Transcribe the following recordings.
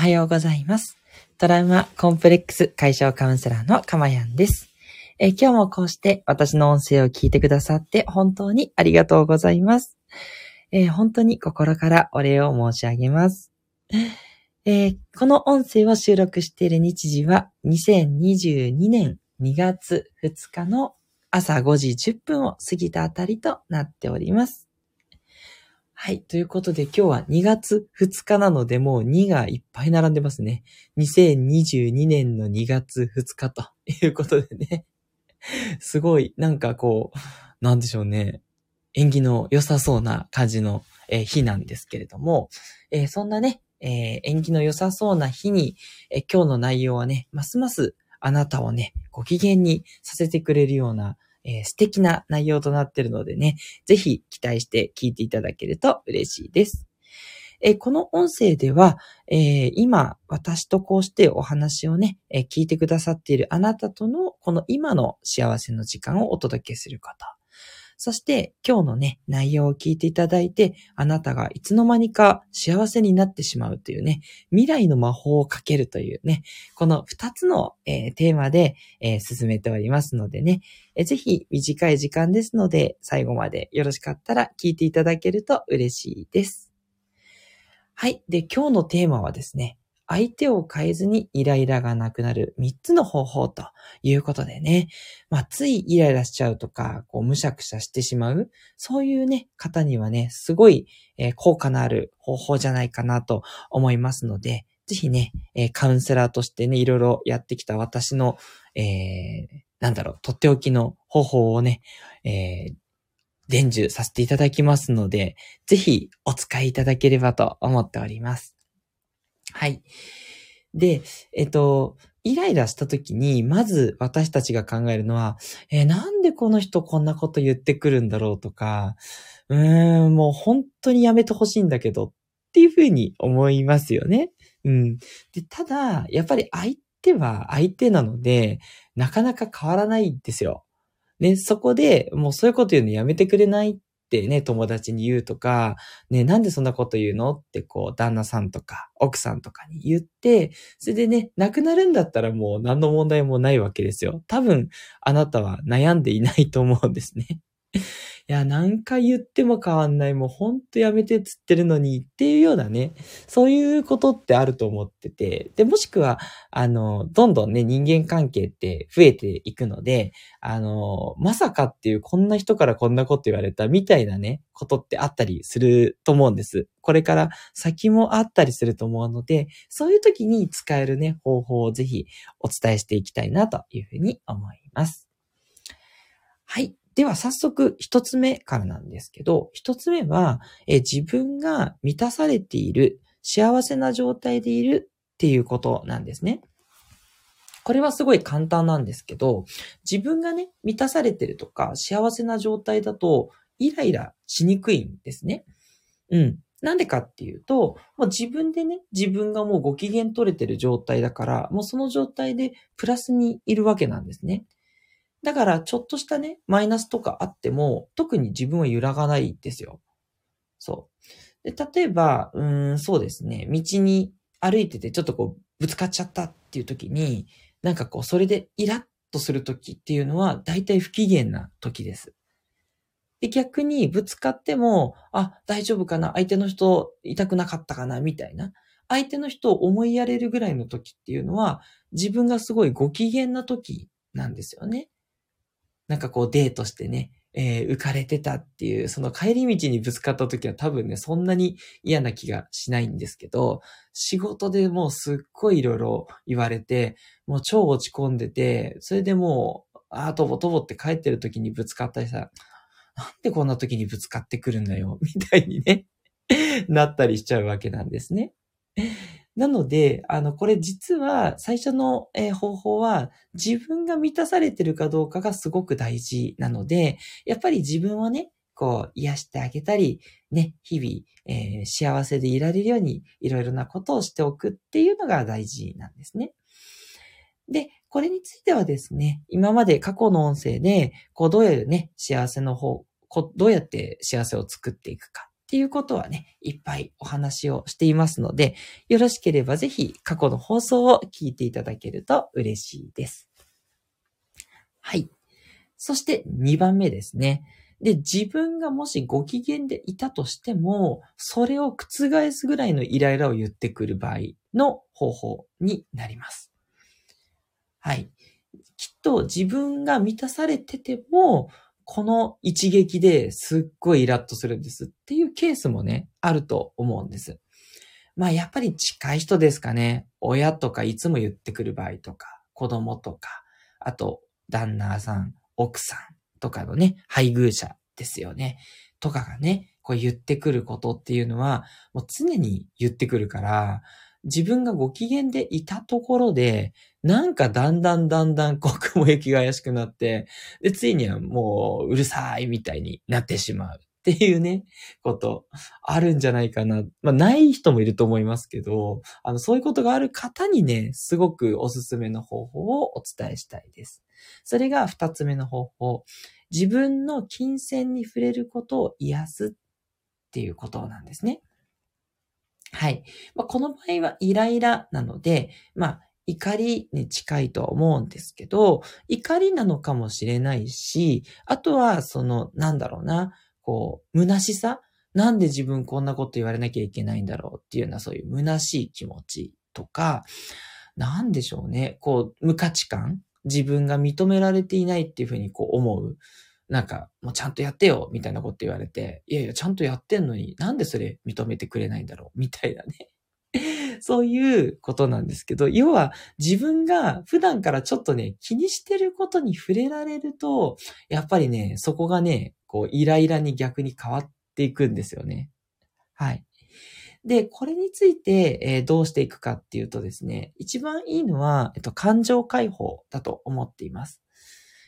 はようございます。トラウマコンプレックス解消カウンセラーのかまやんです。え今日もこうして私の音声を聞いてくださって本当にありがとうございます。えー本当に心からお礼を申し上げます。えーこの音声を収録している日時は2022年2月2日の朝5時10分を過ぎたあたりとなっております。はい。ということで今日は2月2日なのでもう2がいっぱい並んでますね。2022年の2月2日ということでね。すごい、なんかこう、なんでしょうね。縁起の良さそうな感じの、え日なんですけれども、えーそんなね、えー縁起の良さそうな日に、え今日の内容はね、ますますあなたをね、ご機嫌にさせてくれるような、えー素敵な内容となっているのでね、ぜひ期待して聞いていただけると嬉しいです。えーこの音声では、えー今、私とこうしてお話をね、えー聞いてくださっているあなたとの、この今の幸せの時間をお届けすること。そして、今日のね、内容を聞いていただいて、あなたがいつの間にか幸せになってしまうというね、未来の魔法をかけるというね、この二つの、えーテーマで、えー進めておりますのでね、えーぜひ短い時間ですので、最後までよろしかったら聞いていただけると嬉しいです。はい。で、今日のテーマはですね、相手を変えずにイライラがなくなる3つの方法ということでね、まあ、ついイライラしちゃうとか、こう、むしゃくしゃしてしまう、そういうね、方にはね、すごい、えー効果のある方法じゃないかなと思いますので、ぜひね、えーカウンセラーとしてね、いろいろやってきた私の、えーなんだろう、とっておきの方法をね、えー伝授させていただきますので、ぜひお使いいただければと思っております。はい。で、えっと、イライラした時に、まず私たちが考えるのは、えなんでこの人こんなこと言ってくるんだろうとか、うーん、もう本当にやめてほしいんだけどっていうふうに思いますよね。うん。で、ただ、やっぱり相手は相手なので、なかなか変わらないんですよ。ね、そこでもうそういうこと言うのやめてくれないっってね、友達に言うとか、ね、なんでそんなこと言うのってこう、旦那さんとか奥さんとかに言って、それでね、亡くなるんだったらもう何の問題もないわけですよ。多分、あなたは悩んでいないと思うんですね。いや、何回言っても変わんない。もうほんとやめてっつってるのにっていうようなね、そういうことってあると思ってて、で、もしくは、あの、どんどんね、人間関係って増えていくので、あの、まさかっていうこんな人からこんなこと言われたみたいなね、ことってあったりすると思うんです。これから先もあったりすると思うので、そういう時に使えるね、方法をぜひお伝えしていきたいなというふうに思います。はい。では早速一つ目からなんですけど、一つ目は、え自分が満たされている、幸せな状態でいるっていうことなんですね。これはすごい簡単なんですけど、自分がね、満たされてるとか幸せな状態だと、イライラしにくいんですね。うん。なんでかっていうと、もう自分でね、自分がもうご機嫌取れてる状態だから、もうその状態でプラスにいるわけなんですね。だから、ちょっとしたね、マイナスとかあっても、特に自分は揺らがないですよ。そう。で、例えば、うん、そうですね、道に歩いててちょっとこう、ぶつかっちゃったっていう時に、なんかこう、それでイラッとする時っていうのは、大体不機嫌な時です。で、逆にぶつかっても、あ、大丈夫かな相手の人痛くなかったかなみたいな。相手の人を思いやれるぐらいの時っていうのは、自分がすごいご機嫌な時なんですよね。なんかこうデートしてね、えー浮かれてたっていう、その帰り道にぶつかった時は多分ね、そんなに嫌な気がしないんですけど、仕事でもうすっごいいろいろ言われて、もう超落ち込んでて、それでもう、ああ、とぼとぼって帰ってる時にぶつかったりさ、なんでこんな時にぶつかってくるんだよ、みたいにね、なったりしちゃうわけなんですね。なので、あの、これ実は最初の、え方法は自分が満たされてるかどうかがすごく大事なので、やっぱり自分をね、こう癒してあげたり、ね、日々、えー幸せでいられるようにいろいろなことをしておくっていうのが大事なんですね。で、これについてはですね、今まで過去の音声で、こうどういうね、幸せの方、こどうやって幸せを作っていくかっていうことはね、いっぱいお話をしていますので、よろしければぜひ過去の放送を聞いていただけると嬉しいです。はい。そして2番目ですね。で、自分がもしご機嫌でいたとしても、それを覆すぐらいのイライラを言ってくる場合の方法になります。はい。きっと自分が満たされてても、この一撃ですっごいイラッとするんですっていうケースもね、あると思うんです。まあやっぱり近い人ですかね。親とかいつも言ってくる場合とか、子供とか、あと旦那さん、奥さんとかのね、配偶者ですよね。とかがね、こう言ってくることっていうのは、もう常に言ってくるから、自分がご機嫌でいたところで、なんかだんだんだんだんこう雲行きが怪しくなって、で、ついにはもううるさいみたいになってしまう。っていうね、こと、あるんじゃないかな。まあ、ない人もいると思いますけど、あの、そういうことがある方にね、すごくおすすめの方法をお伝えしたいです。それが二つ目の方法。自分の金銭に触れることを癒すっていうことなんですね。はい。まあ、この場合はイライラなので、まあ、怒りに近いと思うんですけど、怒りなのかもしれないし、あとは、その、なんだろうな、こう、虚しさ？なんで自分こんなこと言われなきゃいけないんだろうっていうようなそういう虚しい気持ちとか、なんでしょうね。こう、無価値観？自分が認められていないっていうふうにこう思う。なんか、もうちゃんとやってよみたいなこと言われて、いやいや、ちゃんとやってんのになんでそれ認めてくれないんだろう？みたいなね。そういうことなんですけど、要は自分が普段からちょっとね、気にしてることに触れられると、やっぱりね、そこがね、こう、イライラに逆に変わっていくんですよね。はい。で、これについて、えー、どうしていくかっていうとですね、一番いいのは、えっと、感情解放だと思っています。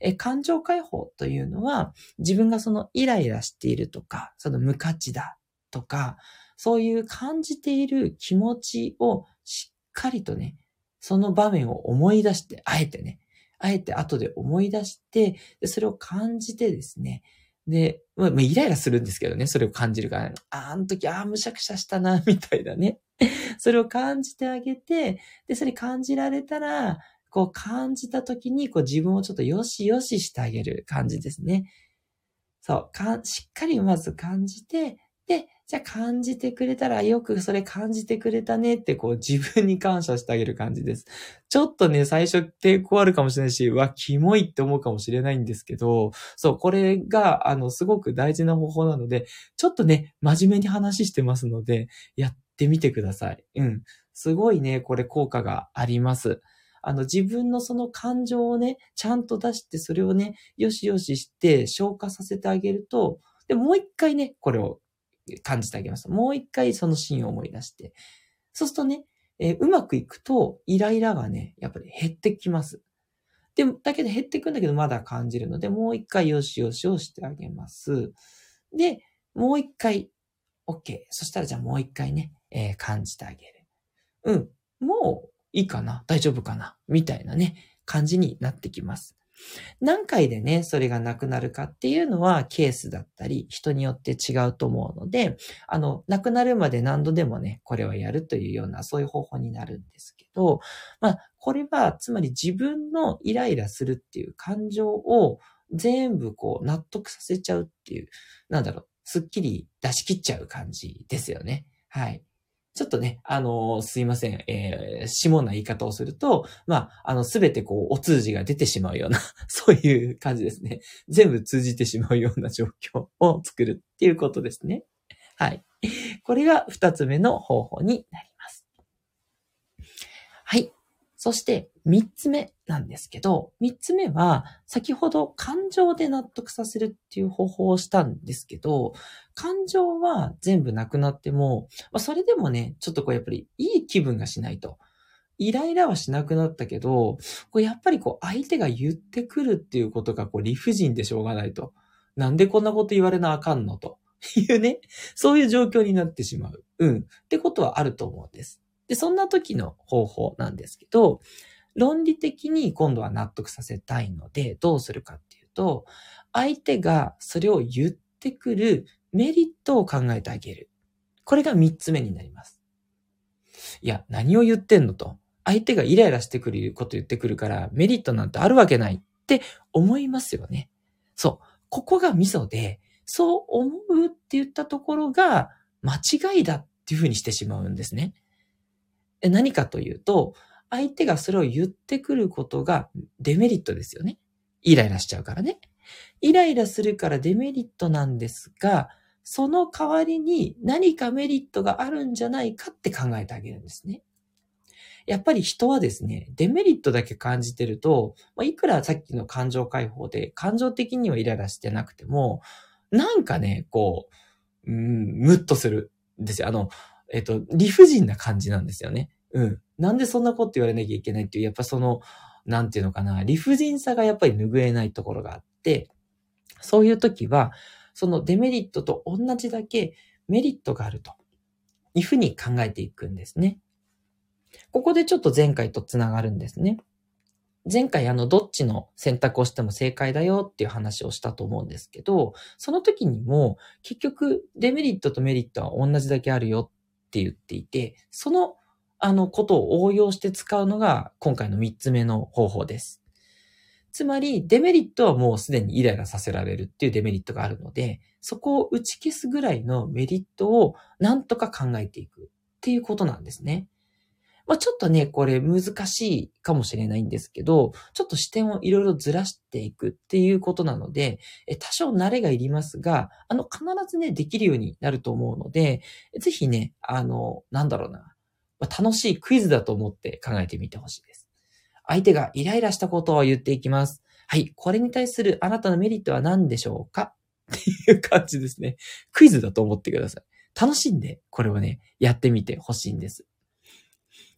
え感情解放というのは、自分がそのイライラしているとか、その無価値だとか、そういう感じている気持ちをしっかりとね、その場面を思い出して、あえてね、あえて後で思い出して、でそれを感じてですね、で、まあ、イライラするんですけどね、それを感じるから、あ、あの時、ああ、むしゃくしゃしたな、みたいなね。それを感じてあげて、で、それ感じられたら、こう感じた時に、こう自分をちょっとよしよししてあげる感じですね。そう、かしっかりまず感じて、で、じゃあ感じてくれたらよくそれ感じてくれたねってこう自分に感謝してあげる感じです。ちょっとね、最初抵抗あるかもしれないし、わ、キモいって思うかもしれないんですけど、そう、これが、あの、すごく大事な方法なので、ちょっとね、真面目に話してますので、やってみてください。うん。すごいね、これ効果があります。あの、自分のその感情をね、ちゃんと出して、それをね、よしよしして消化させてあげると、で、もう一回ね、これを感じてあげます。もう一回そのシーンを思い出して。そうするとね、えー、うまくいくと、イライラがね、やっぱり減ってきます。でも、だけど減ってくんだけど、まだ感じるので、もう一回よしよしをしてあげます。で、もう一回、OK。そしたらじゃあもう一回ね、えー、感じてあげる。うん。もういいかな大丈夫かなみたいなね、感じになってきます。何回でね、それがなくなるかっていうのはケースだったり、人によって違うと思うので、あの、なくなるまで何度でもね、これをやるというような、そういう方法になるんですけど、まあ、これは、つまり自分のイライラするっていう感情を全部こう納得させちゃうっていう、なんだろう、すっきり出し切っちゃう感じですよね。はい。ちょっとね、あのー、すいません、えー、下な言い方をすると、まあ、あの、すべてこう、お通じが出てしまうような そういう感じですね。全部通じてしまうような状況を作るっていうことですね。はい。これが二つ目の方法になります。はい。そして三つ目なんですけど、三つ目は先ほど感情で納得させるっていう方法をしたんですけど、感情は全部なくなっても、まあ、それでもね、ちょっとこうやっぱりいい気分がしないと。イライラはしなくなったけど、こうやっぱりこう相手が言ってくるっていうことがこう理不尽でしょうがないと。なんでこんなこと言われなあかんのというね、そういう状況になってしまう。うん。ってことはあると思うんです。で、そんな時の方法なんですけど、論理的に今度は納得させたいので、どうするかっていうと、相手がそれを言ってくるメリットを考えてあげる。これが三つ目になります。いや、何を言ってんのと。相手がイライラしてくること言ってくるからメリットなんてあるわけないって思いますよね。そう。ここがミソで、そう思うって言ったところが間違いだっていうふうにしてしまうんですね。何かというと、相手がそれを言ってくることがデメリットですよね。イライラしちゃうからね。イライラするからデメリットなんですが、その代わりに何かメリットがあるんじゃないかって考えてあげるんですね。やっぱり人はですね、デメリットだけ感じてると、まあ、いくらさっきの感情解放で感情的にはイライラしてなくても、なんかね、こう、うん、ムッとするんですよ。あの、えっと、理不尽な感じなんですよね。うん。なんでそんなこと言われなきゃいけないっていう、やっぱその、なんていうのかな、理不尽さがやっぱり拭えないところがあって、そういう時は、そのデメリットと同じだけメリットがあるというふうに考えていくんですね。ここでちょっと前回とつながるんですね。前回あの、どっちの選択をしても正解だよっていう話をしたと思うんですけど、その時にも結局デメリットとメリットは同じだけあるよって言っていて、そのあのことを応用して使うのが今回の3つ目の方法です。つまり、デメリットはもうすでにイライラさせられるっていうデメリットがあるので、そこを打ち消すぐらいのメリットをなんとか考えていくっていうことなんですね。まあ、ちょっとね、これ難しいかもしれないんですけど、ちょっと視点をいろいろずらしていくっていうことなので、多少慣れがいりますが、あの、必ずね、できるようになると思うので、ぜひね、あの、なんだろうな、ま、楽しいクイズだと思って考えてみてほしいです。相手がイライラしたことを言っていきます。はい、これに対するあなたのメリットは何でしょうか？っていう感じですね。クイズだと思ってください。楽しんで、これをね、やってみてほしいんです。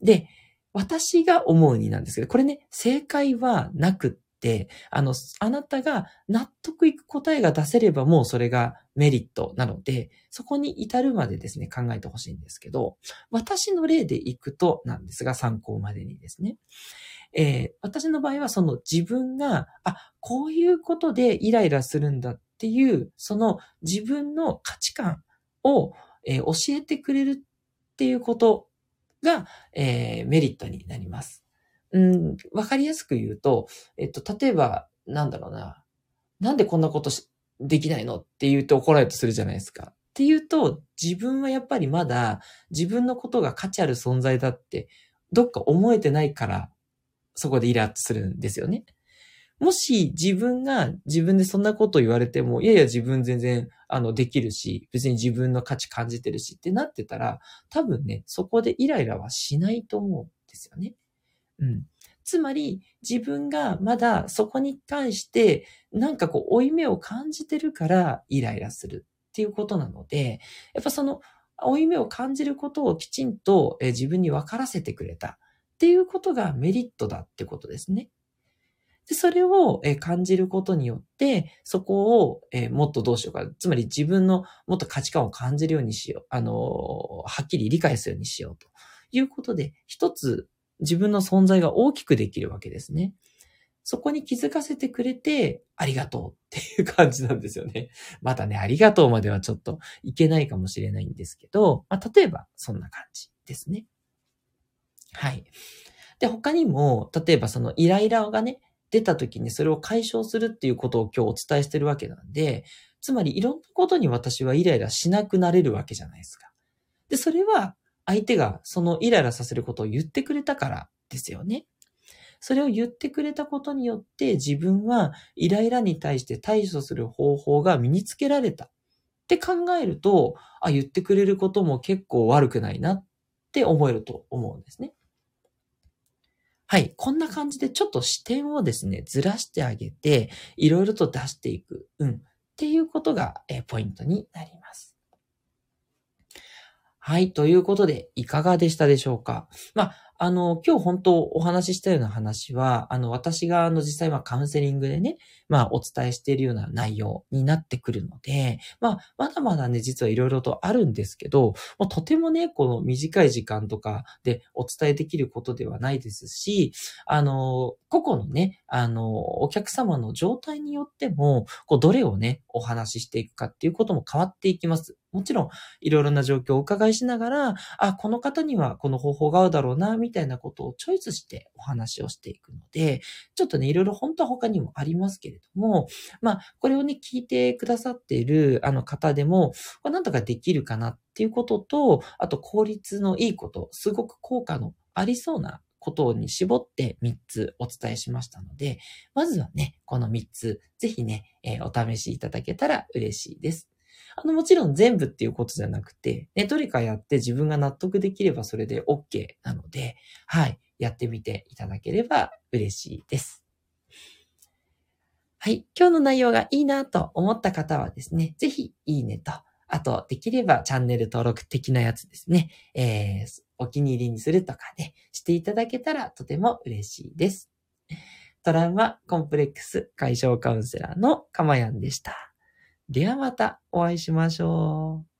で、私が思うになんですけど、これね、正解はなくって、あの、あなたが納得いく答えが出せればもうそれがメリットなので、そこに至るまでですね、考えてほしいんですけど、私の例でいくとなんですが、参考までにですね。えー、私の場合はその自分が、あ、こういうことでイライラするんだっていう、その自分の価値観を、えー、教えてくれるっていうことが、えー、メリットになります。うん、わかりやすく言うと、えっと、例えば、なんだろうな。なんでこんなことしできないの？って言うと怒られるとするじゃないですか。っていうと、自分はやっぱりまだ自分のことが価値ある存在だって、どっか思えてないから、そこでイラッとするんですよね。もし自分が自分でそんなこと言われても、いやいや自分全然あのできるし、別に自分の価値感じてるしってなってたら、多分ね、そこでイライラはしないと思うんですよね。うん。つまり自分がまだそこに関してなんかこう負い目を感じてるからイライラするっていうことなので、やっぱその負い目を感じることをきちんと自分に分からせてくれたっていうことがメリットだってことですね。で、それを感じることによって、そこをもっとどうしようか。つまり自分のもっと価値観を感じるようにしよう。あの、はっきり理解するようにしようということで、一つ自分の存在が大きくできるわけですね。そこに気づかせてくれて、ありがとうっていう感じなんですよね。またね、ありがとうまではちょっといけないかもしれないんですけど、まあ、例えばそんな感じですね。はい。で、他にも、例えばそのイライラがね、出た時にそれを解消するっていうことを今日お伝えしてるわけなんで、つまりいろんなことに私はイライラしなくなれるわけじゃないですか。で、それは相手がそのイライラさせることを言ってくれたからですよね。それを言ってくれたことによって自分はイライラに対して対処する方法が身につけられたって考えると、あ、言ってくれることも結構悪くないなって思えると思うんですね。はい。こんな感じでちょっと視点をですね、ずらしてあげて、いろいろと出していく。うん。っていうことが、えポイントになります。はい。ということで、いかがでしたでしょうか？まあ、あの、今日本当お話ししたような話は、あの、私があの実際はカウンセリングでね、まあお伝えしているような内容になってくるので、まあ、まだまだね、実はいろいろとあるんですけど、もうとてもね、この短い時間とかでお伝えできることではないですし、あの、個々のね、あの、お客様の状態によっても、こう、どれをね、お話ししていくかっていうことも変わっていきます。もちろん、いろいろな状況をお伺いしながら、あ、この方にはこの方法が合うだろうな、みたいなことをチョイスしてお話をしていくので、ちょっとね、いろいろ本当は他にもありますけれども、まあ、これをね、聞いてくださっているあの方でも、これなんとかできるかなっていうことと、あと効率のいいこと、すごく効果のありそうなことに絞って3つお伝えしましたので、まずはね、この3つ、ぜひね、えー、お試しいただけたら嬉しいです。あの、もちろん全部っていうことじゃなくて、ね、どれかやって自分が納得できればそれで OK なので、はい、やってみていただければ嬉しいです。はい、今日の内容がいいなと思った方はですね、ぜひいいねと、あと、できればチャンネル登録的なやつですね、えー、お気に入りにするとかね、していただけたらとても嬉しいです。トラウマコンプレックス解消カウンセラーのかまやんでした。ではまたお会いしましょう。